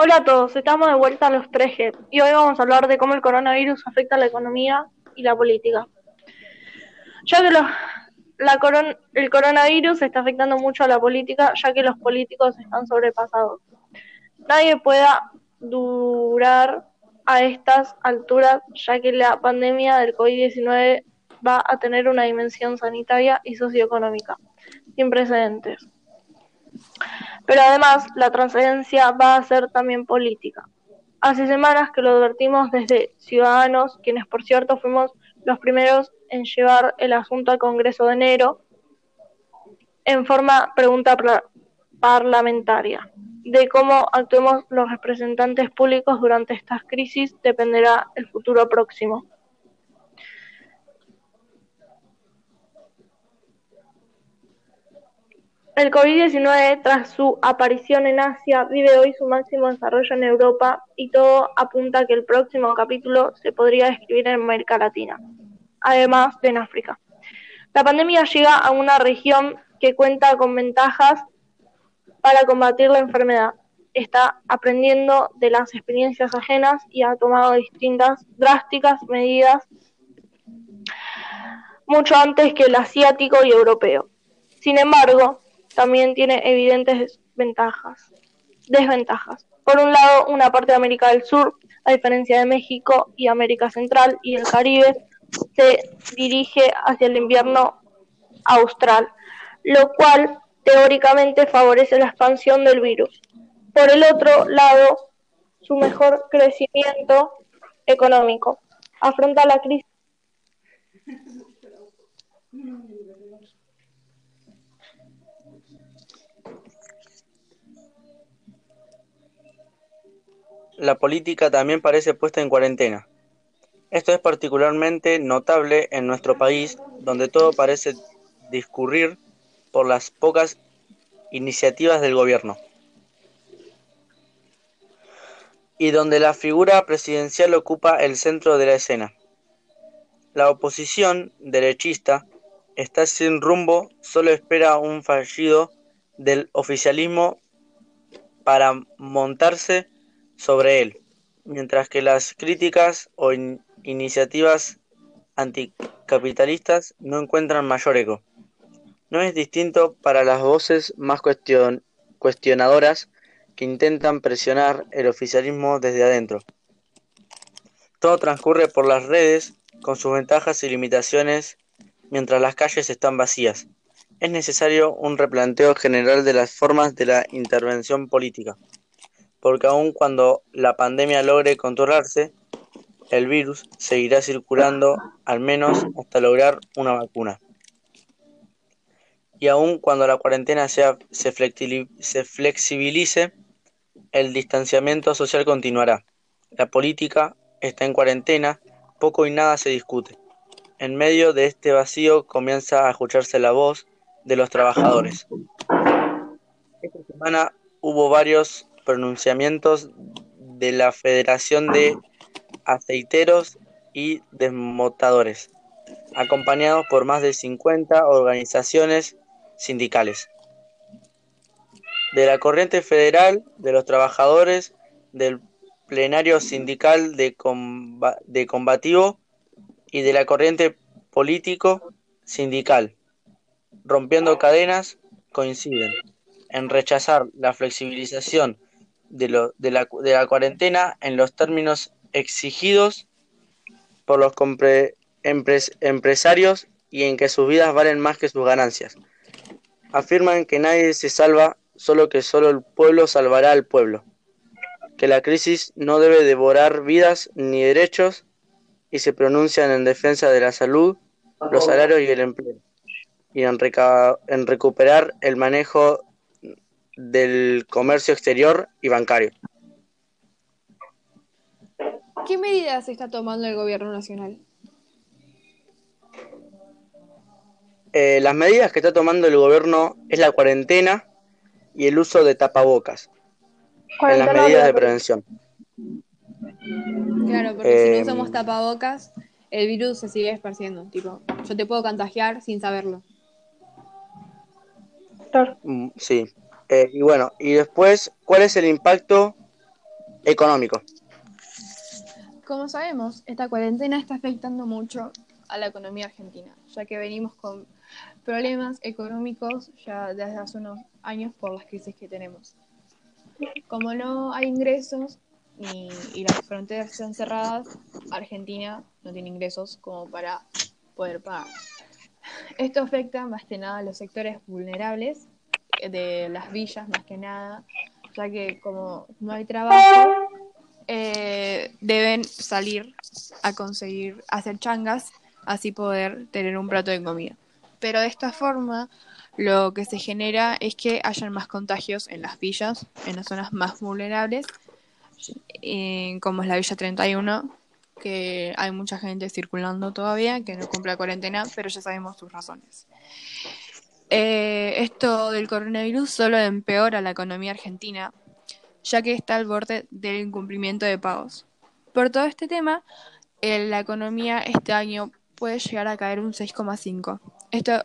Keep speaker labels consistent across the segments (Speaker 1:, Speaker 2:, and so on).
Speaker 1: Hola a todos, estamos de vuelta a los 3G y hoy vamos a hablar de cómo el coronavirus afecta a la economía y la política. Ya que el coronavirus está afectando mucho a la política, ya que los políticos están sobrepasados. Nadie pueda durar a estas alturas, ya que la pandemia del COVID-19 va a tener una dimensión sanitaria y socioeconómica sin precedentes. Pero además, la transferencia va a ser también política. Hace semanas que lo advertimos desde Ciudadanos, quienes por cierto fuimos los primeros en llevar el asunto al Congreso de enero en forma pregunta parlamentaria. De cómo actuemos los representantes públicos durante estas crisis dependerá el futuro próximo. El COVID-19, tras su aparición en Asia, vive hoy su máximo desarrollo en Europa y todo apunta a que el próximo capítulo se podría escribir en América Latina, además de en África. La pandemia llega a una región que cuenta con ventajas para combatir la enfermedad. Está aprendiendo de las experiencias ajenas y ha tomado distintas drásticas medidas mucho antes que el asiático y europeo. Sin embargo, también tiene evidentes desventajas, desventajas. Por un lado, una parte de América del Sur, a diferencia de México y América Central y el Caribe, se dirige hacia el invierno austral, lo cual teóricamente favorece la expansión del virus. Por el otro lado, su mejor crecimiento económico afronta la crisis
Speaker 2: la política también parece puesta en cuarentena. Esto es particularmente notable en nuestro país, donde todo parece discurrir por las pocas iniciativas del gobierno. Y donde la figura presidencial ocupa el centro de la escena. La oposición derechista está sin rumbo, solo espera un fallido del oficialismo para montarse sobre él, mientras que las críticas o iniciativas anticapitalistas no encuentran mayor eco. No es distinto para las voces más cuestionadoras que intentan presionar el oficialismo desde adentro. Todo transcurre por las redes con sus ventajas y limitaciones mientras las calles están vacías. Es necesario un replanteo general de las formas de la intervención política porque aun cuando la pandemia logre controlarse, el virus seguirá circulando al menos hasta lograr una vacuna. Y aun cuando la cuarentena sea, se, flexibilice, el distanciamiento social continuará. La política está en cuarentena, poco y nada se discute. En medio de este vacío comienza a escucharse la voz de los trabajadores. Esta semana hubo varios pronunciamientos de la Federación de Aceiteros y Desmotadores, acompañados por más de 50 organizaciones sindicales. De la Corriente Federal de los Trabajadores, del Plenario Sindical de, de Combativo y de la Corriente Político Sindical, rompiendo cadenas, coinciden en rechazar la flexibilización de, lo, de, la, cuarentena en los términos exigidos por los empresarios y en que sus vidas valen más que sus ganancias. Afirman que nadie se salva, solo que solo el pueblo salvará al pueblo, que la crisis no debe devorar vidas ni derechos y se pronuncian en defensa de la salud, los salarios y el empleo, y en, en recuperar el manejo del comercio exterior y bancario.
Speaker 3: ¿Qué medidas está tomando el gobierno nacional?
Speaker 2: Eh, las medidas que está tomando el gobierno es la cuarentena y el uso de tapabocas en las medidas de prevención.
Speaker 3: Claro, porque si no usamos em, tapabocas, el virus se sigue esparciendo. Tipo, yo te puedo contagiar sin saberlo.
Speaker 2: Mm, sí, eh, y bueno, y después, ¿cuál es el impacto económico.
Speaker 3: Como sabemos, esta cuarentena está afectando mucho a la economía argentina, ya que venimos con problemas económicos ya desde hace unos años por las crisis que tenemos. Como no hay ingresos y, y las fronteras están cerradas, Argentina no tiene ingresos como para poder pagar. Esto afecta más que nada a los sectores vulnerables de las villas, más que nada, ya que como no hay trabajo, eh, deben salir a conseguir hacer changas, así poder tener un plato de comida. Pero de esta forma, lo que se genera es que hayan más contagios en las villas, en las zonas más vulnerables, como es la Villa 31, que hay mucha gente circulando todavía, que no cumple la cuarentena, pero ya sabemos sus razones. Eh, esto del coronavirus solo empeora la economía argentina, ya que está al borde del incumplimiento de pagos. Por todo este tema, eh, la economía este año puede llegar a caer un 6,5. Esto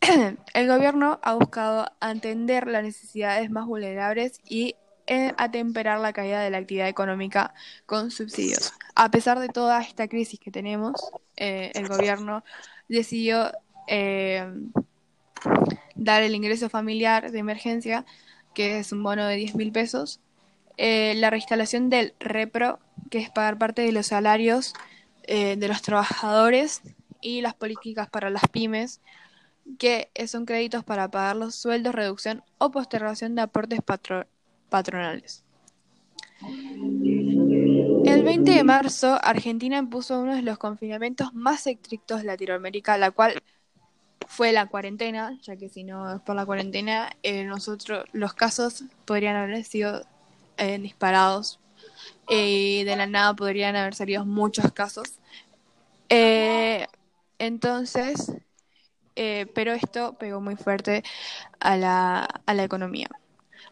Speaker 3: el gobierno ha buscado atender las necesidades más vulnerables y eh, atemperar la caída de la actividad económica con subsidios. A pesar de toda esta crisis que tenemos, el gobierno decidió eh, dar el ingreso familiar de emergencia, que es un bono de 10 mil pesos, eh, la reinstalación del repro, que es pagar parte de los salarios eh, de los trabajadores, y las políticas para las pymes, que son créditos para pagar los sueldos, reducción o postergación de aportes patro patronales. El 20 de marzo, Argentina impuso uno de los confinamientos más estrictos de Latinoamérica, la cual fue la cuarentena, ya que si no es por la cuarentena, eh, nosotros los casos podrían haber sido eh, disparados y de la nada podrían haber salido muchos casos. Eh, entonces, eh, pero esto pegó muy fuerte a la, a la economía.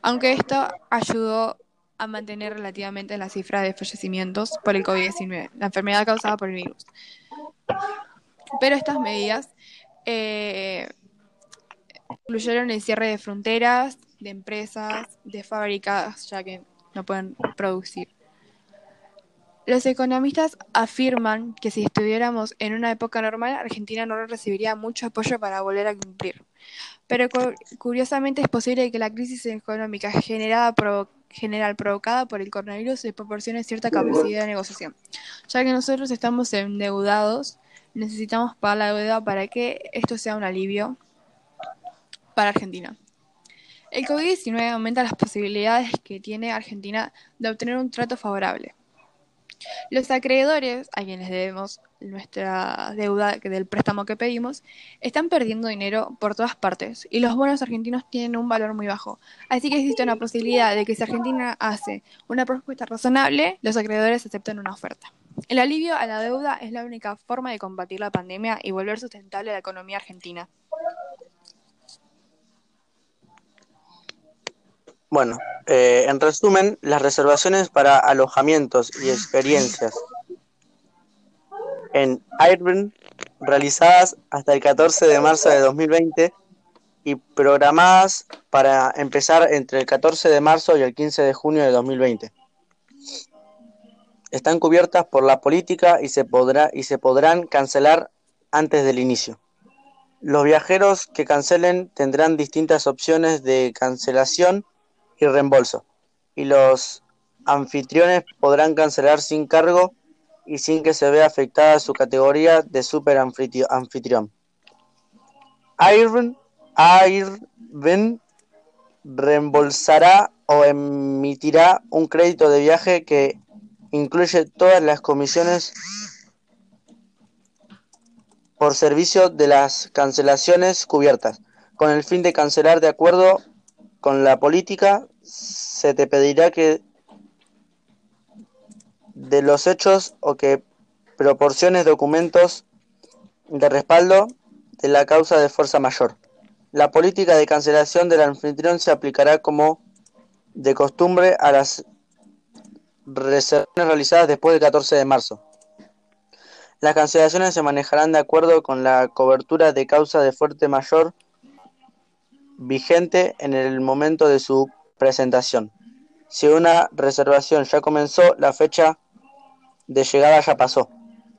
Speaker 3: Aunque esto ayudó a mantener relativamente la cifra de fallecimientos por el COVID-19, la enfermedad causada por el virus. Pero estas medidas eh, incluyeron el cierre de fronteras, de empresas, de fábricas, ya que no pueden producir. Los economistas afirman que si estuviéramos en una época normal, Argentina no recibiría mucho apoyo para volver a cumplir. Pero cu curiosamente es posible que la crisis económica generada general provocada por el coronavirus le proporcione cierta capacidad de negociación. Ya que nosotros estamos endeudados, necesitamos pagar la deuda para que esto sea un alivio para Argentina. El COVID-19 aumenta las posibilidades que tiene Argentina de obtener un trato favorable. Los acreedores, a quienes debemos nuestra deuda del préstamo que pedimos, están perdiendo dinero por todas partes y los bonos argentinos tienen un valor muy bajo. Así que existe una posibilidad de que si Argentina hace una propuesta razonable, los acreedores acepten una oferta. El alivio a la deuda es la única forma de combatir la pandemia y volver sustentable la economía argentina.
Speaker 2: Bueno, eh, en resumen, las reservaciones para alojamientos y experiencias en Airbnb realizadas hasta el 14 de marzo de 2020 y programadas para empezar entre el 14 de marzo y el 15 de junio de 2020. Están cubiertas por la política y se, podrá, y se podrán cancelar antes del inicio. Los viajeros que cancelen tendrán distintas opciones de cancelación y reembolso, y los anfitriones podrán cancelar sin cargo y sin que se vea afectada su categoría de super anfitrión. Airbnb reembolsará o emitirá un crédito de viaje que incluye todas las comisiones por servicio de las cancelaciones cubiertas, con el fin de cancelar de acuerdo con la política, se te pedirá que de los hechos o que proporciones documentos de respaldo de la causa de fuerza mayor. La política de cancelación del anfitrión se aplicará como de costumbre a las reservaciones realizadas después del 14 de marzo. Las cancelaciones se manejarán de acuerdo con la cobertura de causa de fuerte mayor vigente en el momento de su presentación. Si una reservación ya comenzó, la fecha de llegada ya pasó.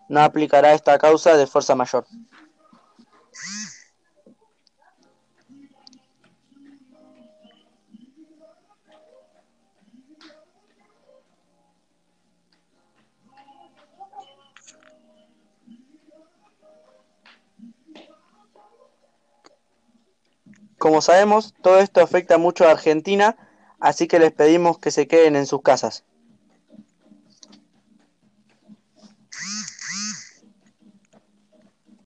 Speaker 2: No aplicará esta causa de fuerza mayor. Como sabemos, todo esto afecta mucho a Argentina, así que les pedimos que se queden en sus casas.